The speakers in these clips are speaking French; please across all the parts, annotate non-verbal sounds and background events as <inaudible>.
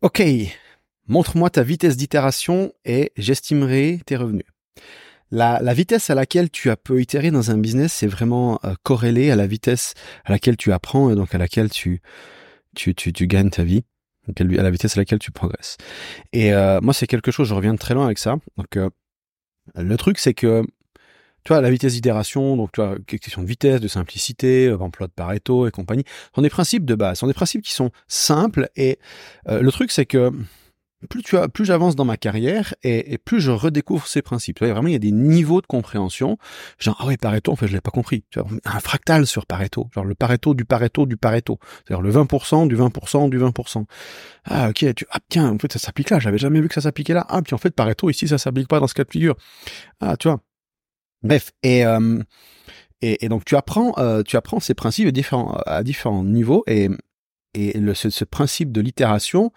Ok, montre-moi ta vitesse d'itération et j'estimerai tes revenus. La, vitesse à laquelle tu as peu itéré dans un business, c'est vraiment euh, corrélé à la vitesse à laquelle tu apprends et donc à laquelle tu, tu, tu, tu gagnes ta vie, à la vitesse à laquelle tu progresses. Et euh, moi, c'est quelque chose, je reviens de très loin avec ça. Donc, euh, le truc, c'est que tu vois, la vitesse d'itération, donc tu vois, question de vitesse, de simplicité, emploi de Pareto et compagnie, sont des principes de base, sont des principes qui sont simples. Et le truc, c'est que plus tu as, plus j'avance dans ma carrière et, plus je redécouvre ces principes. Tu vois, vraiment, il y a des niveaux de compréhension. Genre, ah oui, Pareto, en fait, je l'ai pas compris. Tu vois, un fractal sur Pareto. Genre, le Pareto du Pareto du Pareto. C'est-à-dire le 20% du 20% du 20%. Ah, ok, tu, ah, tiens, en fait, ça s'applique là. J'avais jamais vu que ça s'appliquait là. Ah, puis en fait, Pareto, ici, ça s'applique pas dans ce cas de figure. Ah, tu vois. Bref. Et, euh, et, donc, tu apprends, euh, tu apprends ces principes à différents, à différents niveaux et, et le, ce, ce principe de l'itération,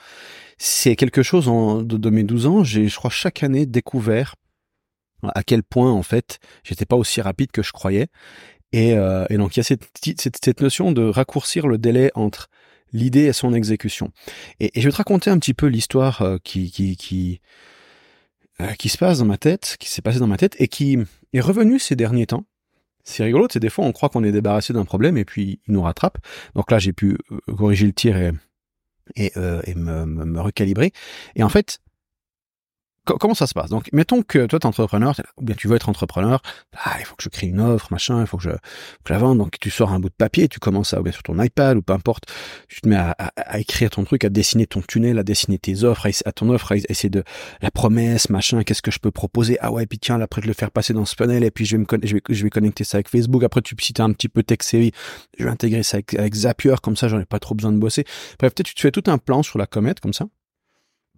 c'est quelque chose en, de, mes 12 ans, j'ai, je crois, chaque année découvert à quel point, en fait, j'étais pas aussi rapide que je croyais. Et, euh, et donc, il y a cette, cette, cette, notion de raccourcir le délai entre l'idée et son exécution. Et, et, je vais te raconter un petit peu l'histoire euh, qui, qui, qui, euh, qui se passe dans ma tête, qui s'est passé dans ma tête et qui est revenue ces derniers temps. C'est rigolo, c'est des fois on croit qu'on est débarrassé d'un problème et puis il nous rattrape. Donc là, j'ai pu corriger le tir et et, euh, et me, me, recalibrer. Et en fait, comment ça se passe? Donc, mettons que toi, tu es entrepreneur, ou bien tu veux être entrepreneur, ah, il faut que je crée une offre, machin, il faut que je, que la vende. Donc, tu sors un bout de papier, tu commences à, ou bien sur ton iPad, ou peu importe, tu te mets à, à, écrire ton truc, à dessiner ton tunnel, à dessiner tes offres, à, ton offre, à essayer de la promesse, machin, qu'est-ce que je peux proposer? Ah ouais, puis tiens, après, de le faire passer dans ce panel, et puis je vais, me, je vais, je vais connecter ça avec Facebook. Après, tu si un petit peu tech série, je vais intégrer ça avec, avec Zapier, comme ça, j'en ai pas trop besoin de bosser. Bref, peut-être tu te fais tout un plan sur la comète, comme ça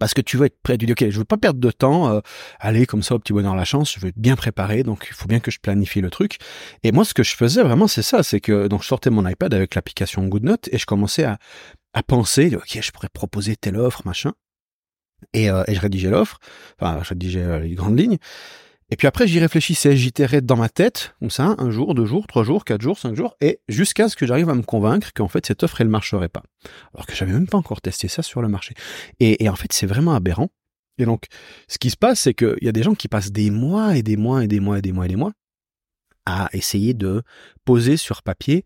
parce que tu veux être prêt. Tu dis, ok, je veux pas perdre de temps, euh, comme ça au petit bonheur la chance, je veux être bien préparé, donc il faut bien que je planifie le truc. Et moi, ce que je faisais vraiment, c'est ça, c'est que donc je sortais mon iPad avec l'application GoodNote et je commençais à, à penser, ok, je pourrais proposer telle offre, machin. Et, euh, et je rédigeais l'offre, enfin, je rédigeais euh, les grandes lignes. Et puis après, j'y réfléchissais, j'itérais dans ma tête, comme ça, un jour, deux jours, trois jours, quatre jours, cinq jours, et jusqu'à ce que j'arrive à me convaincre qu'en fait, cette offre, elle marcherait pas. Alors que j'avais même pas encore testé ça sur le marché. Et, en fait, c'est vraiment aberrant. Et donc, ce qui se passe, c'est qu'il y a des gens qui passent des mois et des mois et des mois et des mois et des mois à essayer de poser sur papier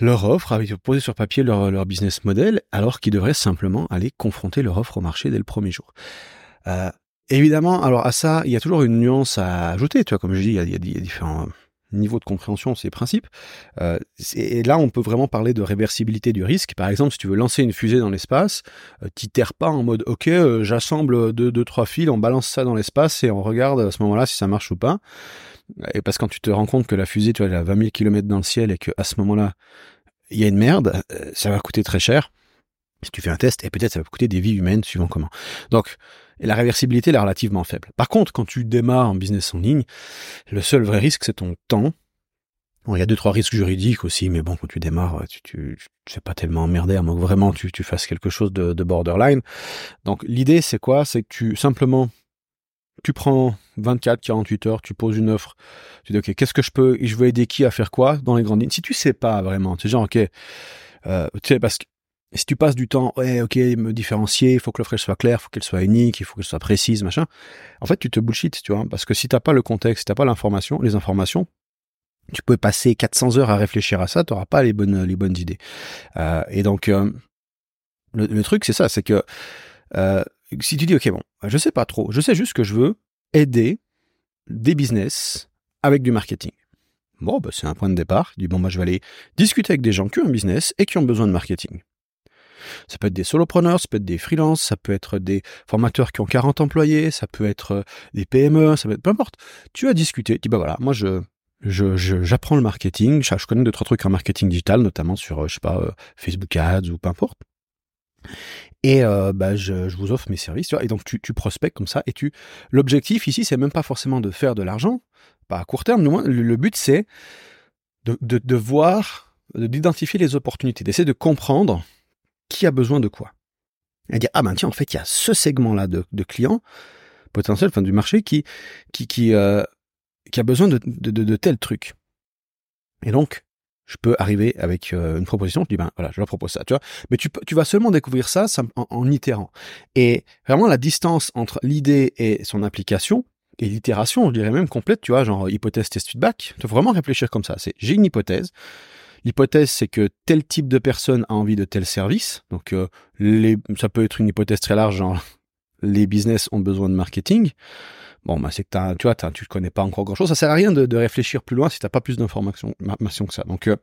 leur offre, à poser sur papier leur, leur business model, alors qu'ils devraient simplement aller confronter leur offre au marché dès le premier jour. Euh, Évidemment, alors à ça, il y a toujours une nuance à ajouter. Tu vois, comme je dis, il y a, différents niveaux de compréhension, ces principes. Euh, et là, on peut vraiment parler de réversibilité du risque. Par exemple, si tu veux lancer une fusée dans l'espace, euh, t'itères pas en mode OK, euh, j'assemble deux, deux, trois fils, on balance ça dans l'espace et on regarde à ce moment-là si ça marche ou pas. Et parce que quand tu te rends compte que la fusée, tu vois, elle a 20 000 km dans le ciel et qu'à ce moment-là, il y a une merde, euh, ça va coûter très cher si tu fais un test, et peut-être ça va coûter des vies humaines suivant comment. Donc, la réversibilité elle est relativement faible. Par contre, quand tu démarres en business en ligne, le seul vrai risque, c'est ton temps. Bon, il y a deux, trois risques juridiques aussi, mais bon, quand tu démarres, tu, tu, tu fais pas tellement emmerder, à moins que vraiment tu, tu fasses quelque chose de, de borderline. Donc, l'idée, c'est quoi? C'est que tu, simplement, tu prends 24, 48 heures, tu poses une offre, tu dis, OK, qu'est-ce que je peux, je veux aider qui à faire quoi dans les grandes lignes? Si tu sais pas vraiment, tu sais, genre, OK, euh, tu sais, parce que si tu passes du temps, ok, me différencier, il faut que l'offre soit claire, il faut qu'elle soit unique, il faut qu'elle soit précise, machin. En fait, tu te bullshit, tu vois, parce que si t'as pas le contexte, si t'as pas l'information, les informations, tu peux passer 400 heures à réfléchir à ça, t'auras pas les bonnes, les bonnes idées. Euh, et donc, euh, le, truc, c'est ça, c'est que euh, si tu dis, ok, bon, je sais pas trop, je sais juste que je veux aider des business avec du marketing. Bon, bah, c'est un point de départ. Du bon, moi, je vais aller discuter avec des gens qui ont un business et qui ont besoin de marketing. Ça peut être des solopreneurs, ça peut être des freelances, ça peut être des formateurs qui ont 40 employés, ça peut être euh, des PME, ça peut être peu importe. Tu as discuté, tu dis bah voilà, moi je j'apprends le marketing, je, connais deux trois trucs en marketing digital, notamment sur euh, je sais pas euh, Facebook Ads ou peu importe. Et bah, je, vous offre mes services, tu vois, et donc tu, prospectes comme ça, et tu. L'objectif ici, c'est même pas forcément de faire de l'argent, pas à court terme, le, le but c'est de, de, de voir, d'identifier les opportunités, d'essayer de comprendre qui a besoin de quoi. Et dire, ah ben tiens, en fait, il y a ce segment-là de, clients potentiels, enfin du marché, qui, qui, qui, euh, qui a besoin de, de, de, tel truc. Et donc, je peux arriver avec euh, une proposition, je dis ben voilà, je leur propose ça, tu vois. Mais tu, tu vas seulement découvrir ça, en, en, itérant. Et vraiment la distance entre l'idée et son application, et l'itération, je dirais même complète, tu vois, genre hypothèse, test, feedback, tu faut vraiment réfléchir comme ça. C'est j'ai une hypothèse. L'hypothèse, c'est que tel type de personne a envie de tel service. Donc, euh, les, ça peut être une hypothèse très large, genre <laughs> les business ont besoin de marketing. Bon, bah, c'est que tu vois, tu connais pas encore grand chose. Ça sert à rien de, réfléchir plus loin si t'as pas plus d'informations que ça. Donc, euh,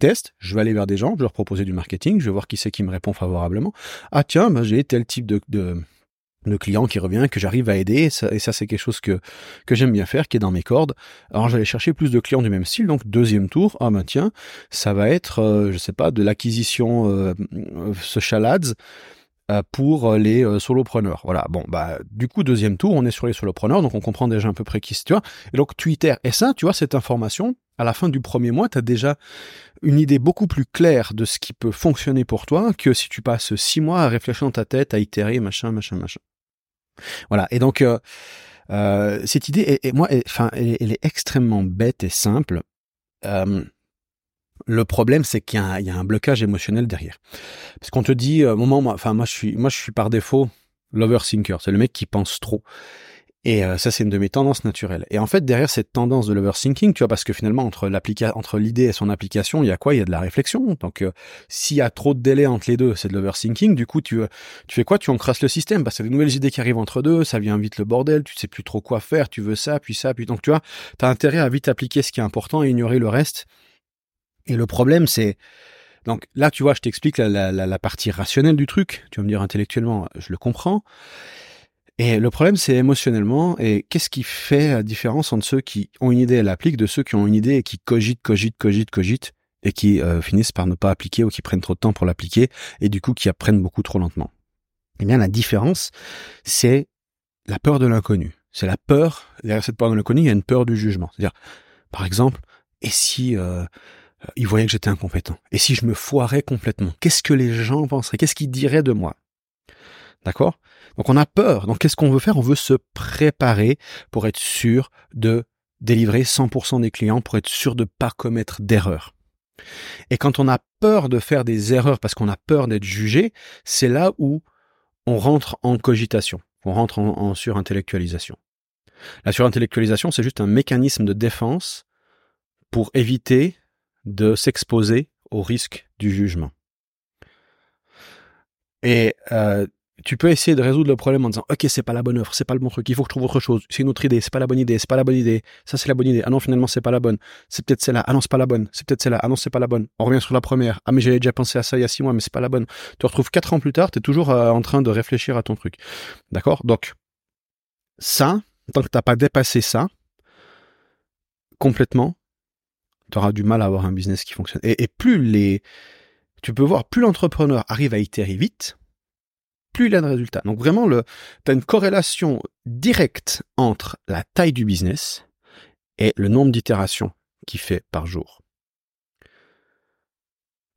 test, je vais aller vers des gens, je vais leur proposer du marketing, je vais voir qui c'est qui me répond favorablement. Ah tiens, bah, j'ai tel type de, de, de client qui revient, que j'arrive à aider, et ça, c'est quelque chose que, que j'aime bien faire, qui est dans mes cordes. Alors j'allais chercher plus de clients du même style, donc deuxième tour, ah ben tiens, ça va être, euh, je sais pas, de l'acquisition euh, social ads, euh, pour les euh, solopreneurs. Voilà. Bon, bah, du coup, deuxième tour, on est sur les solopreneurs, donc on comprend déjà un peu près qui c'est, tu vois. Et donc, Twitter. Et ça, tu vois, cette information, à la fin du premier mois, tu as déjà une idée beaucoup plus claire de ce qui peut fonctionner pour toi que si tu passes six mois à réfléchir dans ta tête, à itérer, machin, machin, machin. Voilà. Et donc, euh, euh cette idée, et moi, enfin, elle, elle, est extrêmement bête et simple. Euh, le problème, c'est qu'il y, a un blocage émotionnel derrière. Parce qu'on te dit, moment, enfin moi je suis, moi je suis par défaut l'overthinker. C'est le mec qui pense trop. Et euh, ça, c'est une de mes tendances naturelles. Et en fait, derrière cette tendance de l'overthinking, tu vois, parce que finalement, entre entre l'idée et son application, il y a quoi? Il y a de la réflexion. Donc, euh, s'il y a trop de délai entre les deux, c'est de l'overthinking. Du coup, tu, tu fais quoi? Tu encrasses le système parce que des nouvelles idées qui arrivent entre deux, ça vient vite le bordel. Tu sais plus trop quoi faire. Tu veux ça, puis ça, puis donc tu vois, t'as intérêt à vite appliquer ce qui est important et ignorer le reste. Et le problème, c'est donc là, tu vois, je t'explique la, la, la, partie rationnelle du truc. Tu vas me dire intellectuellement, je le comprends. Et le problème, c'est émotionnellement. Et qu'est-ce qui fait la différence entre ceux qui ont une idée et l'appliquent de ceux qui ont une idée et qui cogitent, cogitent, cogitent, cogitent et qui euh, finissent par ne pas appliquer ou qui prennent trop de temps pour l'appliquer et du coup qui apprennent beaucoup trop lentement. Eh bien, la différence, c'est la peur de l'inconnu. C'est la peur, derrière cette peur de l'inconnu, il y a une peur du jugement. C'est-à-dire, par exemple, et si euh, euh, ils voyaient que j'étais incompétent? Et si je me foirais complètement, qu'est-ce que les gens penseraient? Qu'est-ce qu'ils diraient de moi? D'accord? Donc on a peur. Donc qu'est-ce qu'on veut faire? On veut se préparer pour être sûr de délivrer 100% des clients, pour être sûr de ne pas commettre d'erreurs. Et quand on a peur de faire des erreurs parce qu'on a peur d'être jugé, c'est là où on rentre en cogitation, on rentre en, surintellectualisation. La surintellectualisation, c'est juste un mécanisme de défense pour éviter de s'exposer au risque du jugement. Et euh, tu peux essayer de résoudre le problème en disant ok c'est pas la bonne offre, c'est pas le bon truc, il faut que je trouve autre chose, c'est une autre idée, c'est pas la bonne idée, c'est pas la bonne idée, ça c'est la bonne idée, ah non finalement c'est pas la bonne, c'est peut-être celle-là, ah non c'est pas la bonne, c'est peut-être celle-là, ah non c'est pas la bonne, on revient sur la première, ah mais j'avais déjà pensé à ça il y a six mois mais c'est pas la bonne, tu retrouves quatre ans plus tard, tu es toujours euh, en train de réfléchir à ton truc, d'accord? Donc ça, tant que t'as pas dépassé ça complètement, tu auras du mal à avoir un business qui fonctionne. Et, plus les, tu peux voir, plus l'entrepreneur arrive à itérer vite, plus il a de résultats. Donc vraiment, tu as une corrélation directe entre la taille du business et le nombre d'itérations qu'il fait par jour.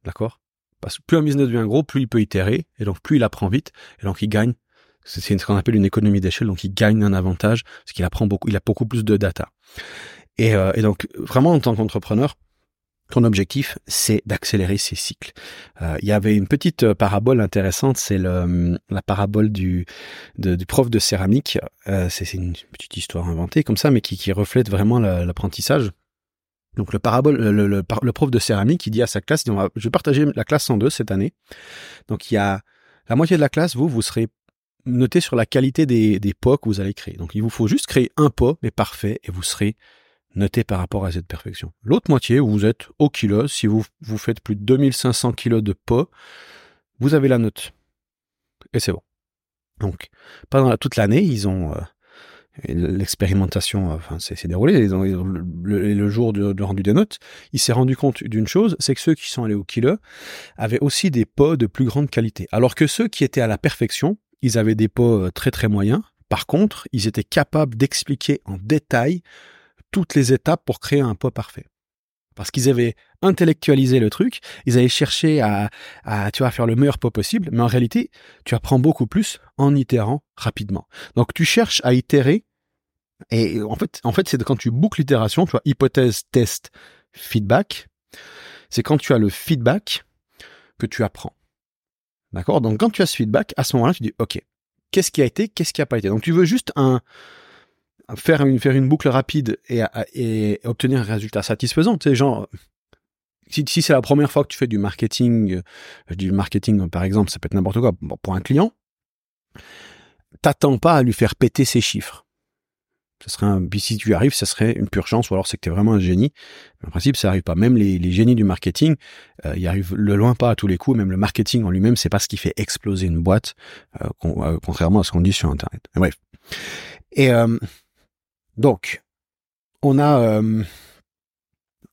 D'accord? Parce que plus un business devient gros, plus il peut itérer, et donc plus il apprend vite, et donc il gagne. C'est ce qu'on appelle une économie d'échelle, donc il gagne un avantage, parce qu'il apprend beaucoup, il a beaucoup plus de data. Et, euh, et donc, vraiment, en tant qu'entrepreneur, ton objectif, c'est d'accélérer ces cycles. Euh, il y avait une petite euh, parabole intéressante, c'est le, la parabole du, du prof de céramique. Euh, c'est une petite histoire inventée comme ça, mais qui, qui reflète vraiment l'apprentissage. Donc le parabole, le, le, le, prof de céramique, il dit à sa classe, on va, je vais partager la classe en deux cette année. Donc il y a la moitié de la classe, vous, vous serez noté sur la qualité des, des pots que vous allez créer. Donc il vous faut juste créer un pot, mais parfait, et vous serez noté par rapport à cette perfection. L'autre moitié, vous êtes au kilo, si vous, vous faites plus de 2500 kilos de pot, vous avez la note. Et c'est bon. Donc, pendant toute l'année, ils ont euh, l'expérimentation, enfin, c'est déroulé. le, jour de, rendu des notes, il s'est rendu compte d'une chose, c'est que ceux qui sont allés au kilo avaient aussi des pots de plus grande qualité, alors que ceux qui étaient à la perfection, ils avaient des pots euh, très très moyens. Par contre, ils étaient capables d'expliquer en détail toutes les étapes pour créer un pot parfait. Parce qu'ils avaient intellectualisé le truc, ils avaient cherché à, à, tu vois, faire le meilleur pot possible, mais en réalité, tu apprends beaucoup plus en itérant rapidement. Donc tu cherches à itérer, et en fait, en fait c'est quand tu boucles l'itération, tu vois, hypothèse, test, feedback, c'est quand tu as le feedback que tu apprends. D'accord? Donc quand tu as ce feedback, à ce moment-là, tu dis OK, qu'est-ce qui a été, qu'est-ce qui a pas été? Donc tu veux juste un faire une faire une boucle rapide et, et obtenir un résultat satisfaisant. Tu genre si, si c'est la première fois que tu fais du marketing, je dis marketing par exemple, ça peut être n'importe quoi pour un client, t'attends pas à lui faire péter ses chiffres. Ce serait un, si tu y arrives, ça serait une pure chance, ou alors c'est que tu es vraiment un génie. En principe, ça arrive pas. Même les, les génies du marketing, euh, ils arrivent le loin pas à tous les coups. Même le marketing en lui-même, c'est pas ce qui fait exploser une boîte, euh, euh, contrairement à ce qu'on dit sur Internet. bref. Et donc, on a,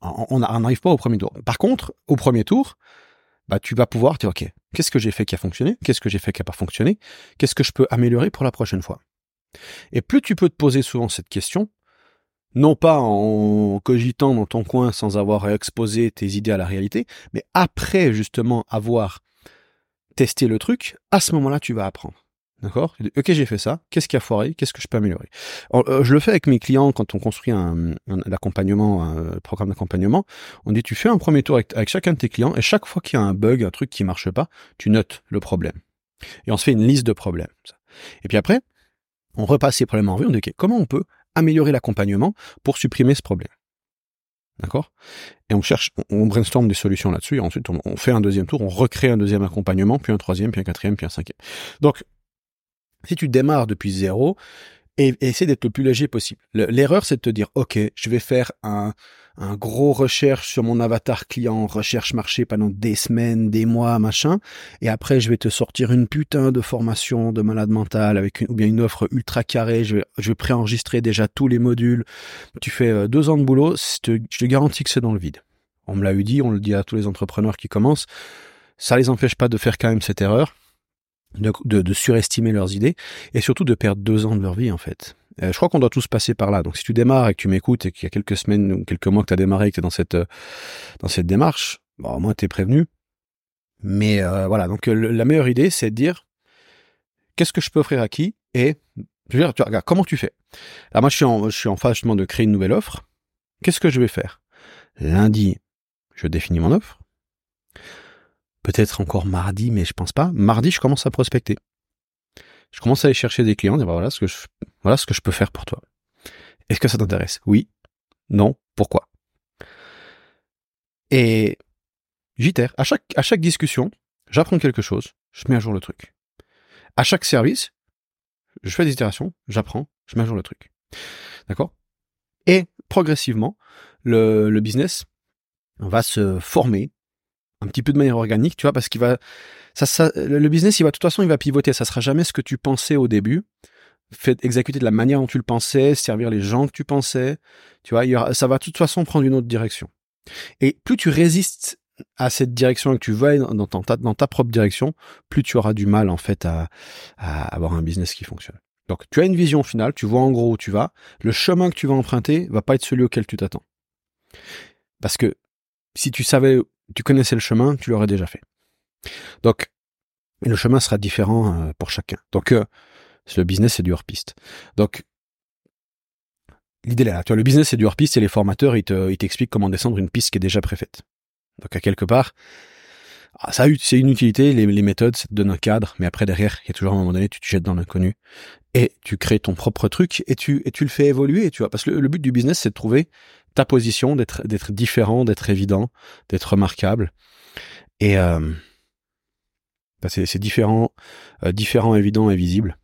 on n'arrive pas au premier tour. Par contre, au premier tour, bah tu vas pouvoir dire ok, qu'est-ce que j'ai fait qui a fonctionné, qu'est-ce que j'ai fait qui a pas fonctionné, qu'est-ce que je peux améliorer pour la prochaine fois? Et plus tu peux te poser souvent cette question, non pas en cogitant dans ton coin sans avoir exposé tes idées à la réalité, mais après justement avoir testé le truc, à ce moment-là, tu vas apprendre. D'accord? Ok, j'ai fait ça. Qu'est-ce qui a foiré? Qu'est-ce que je peux améliorer? Euh, Je le fais avec mes clients quand on construit un, accompagnement, un programme d'accompagnement. On dit tu fais un premier tour avec, chacun de tes clients et chaque fois qu'il y a un bug, un truc qui marche pas, tu notes le problème. Et on se fait une liste de problèmes. Et puis après, on repasse ces problèmes en revue, on dit comment on peut améliorer l'accompagnement pour supprimer ce problème? D'accord? Et on cherche, on brainstorm des solutions là-dessus, et ensuite on, fait un deuxième tour, on recrée un deuxième accompagnement, puis un troisième, puis un quatrième, puis un cinquième. Donc, si tu démarres depuis zéro, et, essaie d'être le plus léger possible. L'erreur, c'est de te dire, OK, je vais faire un, un gros recherche sur mon avatar client, recherche marché pendant des semaines, des mois, machin, et après, je vais te sortir une putain de formation de malade mental avec une, ou bien une offre ultra carrée, je vais, je vais préenregistrer déjà tous les modules. Tu fais euh, deux ans de boulot, je te, je te garantis que c'est dans le vide. On me l'a eu dit, on le dit à tous les entrepreneurs qui commencent. Ça les empêche pas de faire quand même cette erreur de, surestimer leurs idées et surtout de perdre deux ans de leur vie en fait. Euh, je crois qu'on doit tous passer par là. Donc si tu démarres et que tu m'écoutes et qu'il y a quelques semaines ou quelques mois que tu as démarré et que tu es dans cette, euh, dans cette démarche, bon, au moins tu es prévenu. Mais euh, voilà, donc la meilleure idée c'est de dire qu'est-ce que je peux offrir à qui et je veux dire, tu regarde, comment tu fais? Là moi je suis en, je suis en phase justement de créer une nouvelle offre. Qu'est-ce que je vais faire? Lundi, je définis mon offre peut-être encore mardi, mais je pense pas. Mardi, je commence à prospecter. Je commence à aller chercher des clients, et bah voilà ce que je, peux faire pour toi. Est-ce que ça t'intéresse? Oui, non, pourquoi? Et j'itère. À chaque, discussion, j'apprends quelque chose, je mets à jour le truc. À chaque service, je fais des itérations, j'apprends, je mets à jour le truc. D'accord? Et progressivement, le business va se former, un petit peu de manière organique, tu vois, parce qu'il va, ça, ça, le business, il va, de toute façon, il va pivoter. Ça sera jamais ce que tu pensais au début. Fait exécuter de la manière dont tu le pensais, servir les gens que tu pensais. Tu vois, ça va de toute façon prendre une autre direction. Et plus tu résistes à cette direction et que tu vas dans, ta, dans ta propre direction, plus tu auras du mal, en fait, à, à avoir un business qui fonctionne. Donc, tu as une vision finale, tu vois en gros où tu vas. Le chemin que tu vas emprunter va pas être celui auquel tu t'attends. Parce que si tu savais tu connaissais le chemin, tu l'aurais déjà fait. Donc, le chemin sera différent euh, pour chacun. Donc, euh, le business, c'est du hors-piste. Donc, l'idée là, tu vois, le business, c'est du hors-piste et les formateurs, ils, te, ils t'expliquent comment descendre une piste qui est déjà préfaite. Donc, à quelque part, ah, ça c'est une utilité, les, méthodes, ça te donne un cadre, mais après, derrière, il y a toujours un moment donné, tu te jettes dans l'inconnu et tu crées ton propre truc et tu, et tu le fais évoluer, tu vois. Parce que le but du business, c'est de trouver ta position, d'être d'être différent, d'être évident, d'être remarquable. Et euh, bah, c'est différent, euh, différent, évident et visible.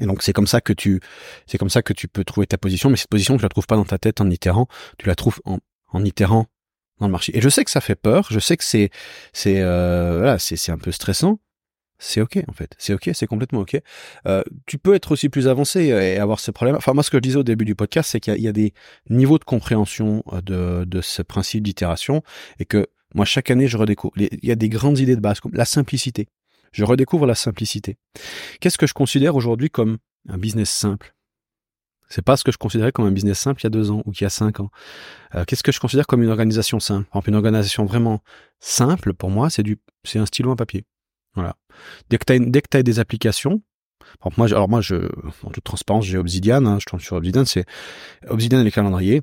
Et donc c'est comme ça que tu c'est comme ça que tu peux trouver ta position, mais cette position tu la trouves pas dans ta tête en itérant, tu la trouves en, en itérant dans le marché. Et je sais que ça fait peur, je sais que c'est c'est euh, voilà, c'est c'est un peu stressant, c'est ok en fait, c'est ok, c'est complètement ok. Euh, tu peux être aussi plus avancé et avoir ces problèmes. Enfin moi ce que je disais au début du podcast, c'est qu'il y, a des niveaux de compréhension euh, de, de ce principe d'itération et que moi chaque année je redécouvre. Il y a des grandes idées de base comme la simplicité. Je redécouvre la simplicité. Qu'est-ce que je considère aujourd'hui comme un business simple? C'est pas ce que je considérais comme un business simple il y a deux ans ou il y a cinq ans. Euh, qu'est-ce que je considère comme une organisation simple? Une organisation vraiment simple pour moi, c'est du, c'est un stylo, un papier. Voilà. Dès que tu dès que as des applications, moi, alors moi, je, en toute transparence, j'ai Obsidian, hein, je tourne sur Obsidian, c'est Obsidian et les calendriers.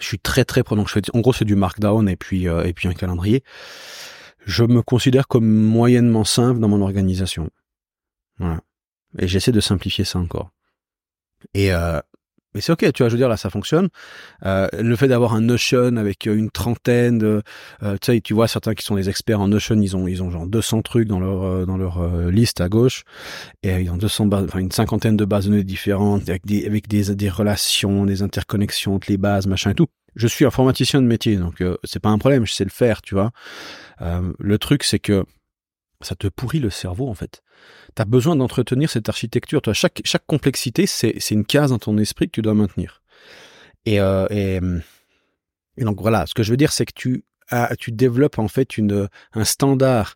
Je suis très très fais en gros c'est du markdown et puis et puis un calendrier. Je me considère comme moyennement simple dans mon organisation. Voilà. Et j'essaie de simplifier ça encore. Et euh, mais c'est ok, tu vois, je veux dire là, ça fonctionne. Euh, le fait d'avoir un Notion avec une trentaine de, euh, tu sais, tu vois certains qui sont des experts en Notion, ils ont ils ont genre 200 trucs dans leur euh, dans leur euh, liste à gauche et ils ont 200 bases, enfin une cinquantaine de bases de données différentes avec des avec des des relations, des interconnexions entre les bases, machin et tout. Je suis informaticien de métier, donc c'est pas un problème, je sais le faire, tu vois. le truc, c'est que ça te pourrit le cerveau en fait. Tu as besoin d'entretenir cette architecture. Toi, chaque, chaque complexité, c'est, une case dans ton esprit que tu dois maintenir. Et, euh, et, et, donc voilà, ce que je veux dire, c'est que tu, tu développes en fait une, un standard,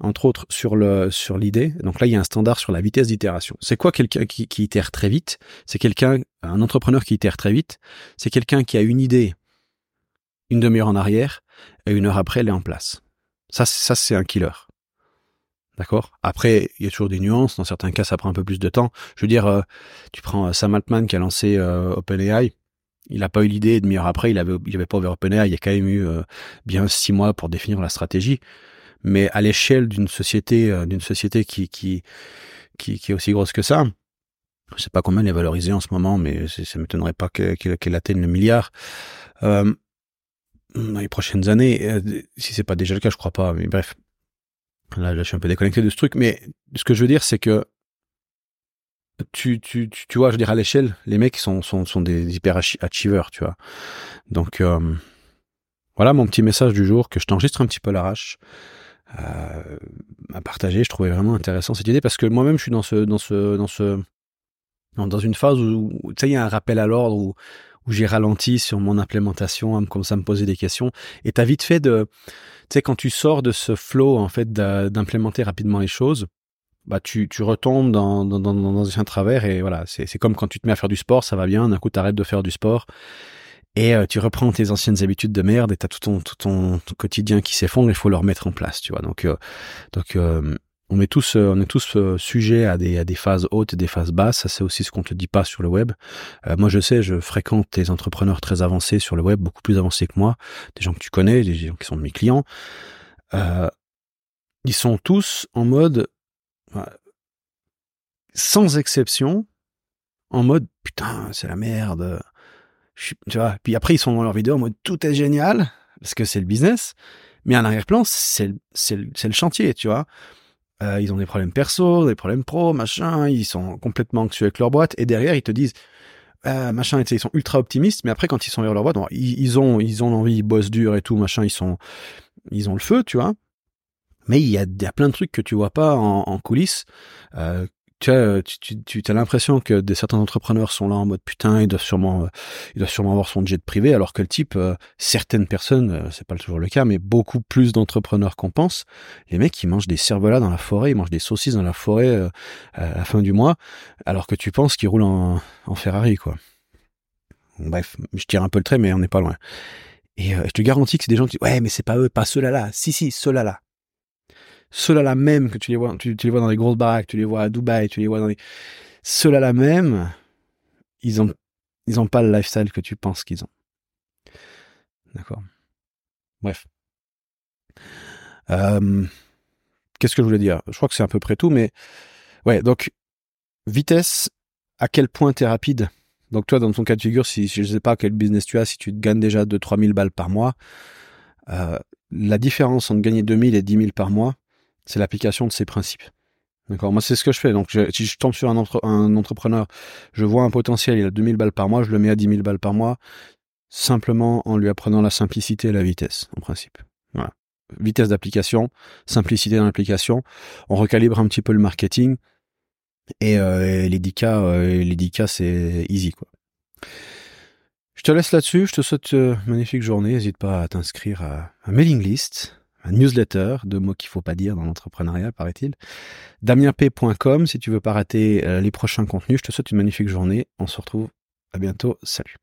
entre autres sur le sur l'idée. Donc là, il y a un standard sur la vitesse d'itération. C'est quoi quelqu'un qui, qui itère très vite? C'est quelqu'un, un entrepreneur qui itère très vite. C'est quelqu'un qui a une idée une demi-heure en arrière et une heure après, elle est en place. Ça, ça c'est un killer. D'accord Après, il y a toujours des nuances. Dans certains cas, ça prend un peu plus de temps. Je veux dire, euh, tu prends euh, Sam Altman qui a lancé euh, OpenAI. Il n'a pas eu l'idée, demi-heure après, il avait, il avait pas ouvert OpenAI. Il y a quand même eu bien six mois pour définir la stratégie. Mais à l'échelle d'une société, d'une société qui, qui, qui, est aussi grosse que ça, je sais pas combien elle est valorisée en ce moment, mais ça m'étonnerait pas qu'elle atteigne le milliard. dans les prochaines années, si c'est pas déjà le cas, je crois pas. Mais bref, Là, je suis un peu déconnecté de ce truc, mais ce que je veux dire, c'est que tu, tu, tu, vois, je veux dire, à l'échelle, les mecs sont, sont, sont des hyper achievers, tu vois. Donc, euh, voilà mon petit message du jour que je t'enregistre un petit peu à l'arrache. Euh, à partager, je trouvais vraiment intéressant cette idée parce que moi-même je suis dans ce dans ce dans ce dans une phase où tu sais il y a un rappel à l'ordre où où j'ai ralenti sur mon implémentation, à me commencer à me poser des questions. Et t'as vite fait de, tu sais, quand tu sors de ce flow en fait d'implémenter rapidement les choses, bah tu, tu retombes dans, dans, dans, dans un travers et voilà, c'est comme quand tu te mets à faire du sport, ça va bien, d'un coup tu arrêtes de faire du sport et euh, tu reprends tes anciennes habitudes de merde et t'as tout ton, tout ton, quotidien qui s'effondre, il faut le remettre en place, tu vois. Donc, euh, donc euh, on est tous, euh, on est tous euh, sujets à des, à des phases hautes et des phases basses. Ça, c'est aussi ce qu'on te dit pas sur le web. Euh, moi, je sais, je fréquente des entrepreneurs très avancés sur le web, beaucoup plus avancés que moi, des gens que tu connais, des gens qui sont mes clients. Euh, ils sont tous en mode, sans exception, en mode putain, c'est la merde. tu vois. Puis après, ils sont dans leur vidéo en mode tout est génial parce que c'est le business. Mais en arrière-plan, c'est c'est le chantier, tu vois. Euh, ils ont des problèmes perso, des problèmes pro, machin, ils sont complètement anxieux avec leur boîte, et derrière ils te disent euh, machin, ils sont ultra optimistes, mais après quand ils sont vers leur boîte, ils, ont ils ont l'envie, ils bossent dur et tout, machin, ils sont ils ont le feu, tu vois. Mais il y a, plein de trucs que tu vois pas en, en coulisses, euh, tu as, tu, tu, as l'impression que des certains entrepreneurs sont là en mode putain, il doit sûrement, euh, il doit sûrement avoir son jet privé, alors que le type, euh, certaines personnes, euh, c'est pas toujours le cas, mais beaucoup plus d'entrepreneurs qu'on pense, les mecs, ils mangent des cervelas dans la forêt, ils mangent des saucisses dans la forêt à la fin du mois, alors que tu penses qu'ils roulent en, en Ferrari, quoi. Bref, je tire un peu le trait, mais on n'est pas loin. Et je te garantis que c'est des gens qui disent, ouais, mais c'est pas eux, pas ceux-là là. Si, si, ceux-là là ceux-là même que tu les vois, tu, les vois dans les grosses baraques, tu les vois à Dubaï, tu les vois dans les, ceux-là là même, ils ont, ils ont pas le lifestyle que tu penses qu'ils ont. D'accord. Bref. Euh, Qu'est-ce que je voulais dire? Je crois que c'est à peu près tout, mais ouais. Donc vitesse, à quel point tu es rapide? Donc toi, dans ton cas de figure, si je sais pas quel business tu as, si tu gagnes déjà 2-3 000 balles par mois, euh, la différence entre gagner 2 000 et 10 000 par mois, c'est l'application de ces principes. D'accord? Moi, c'est ce que je fais. Donc, si je tombe sur un, entrepreneur, je vois un potentiel, il a 2000 balles par mois, je le mets à 10 000 balles par mois, simplement en lui apprenant la simplicité et la vitesse, en principe. Voilà. Vitesse d'application, simplicité dans l'application. On recalibre un petit peu le marketing. Et, euh, les 10 cas, euh, les 10 cas, c'est easy, quoi. Je te laisse là-dessus. Je te souhaite une magnifique journée. N'hésite pas à t'inscrire à un mailing list newsletter, deux mots qu'il faut pas dire dans l'entrepreneuriat, paraît-il. DamienP.com si tu veux pas rater euh, les prochains contenus. Je te souhaite une magnifique journée. On se retrouve à bientôt. Salut.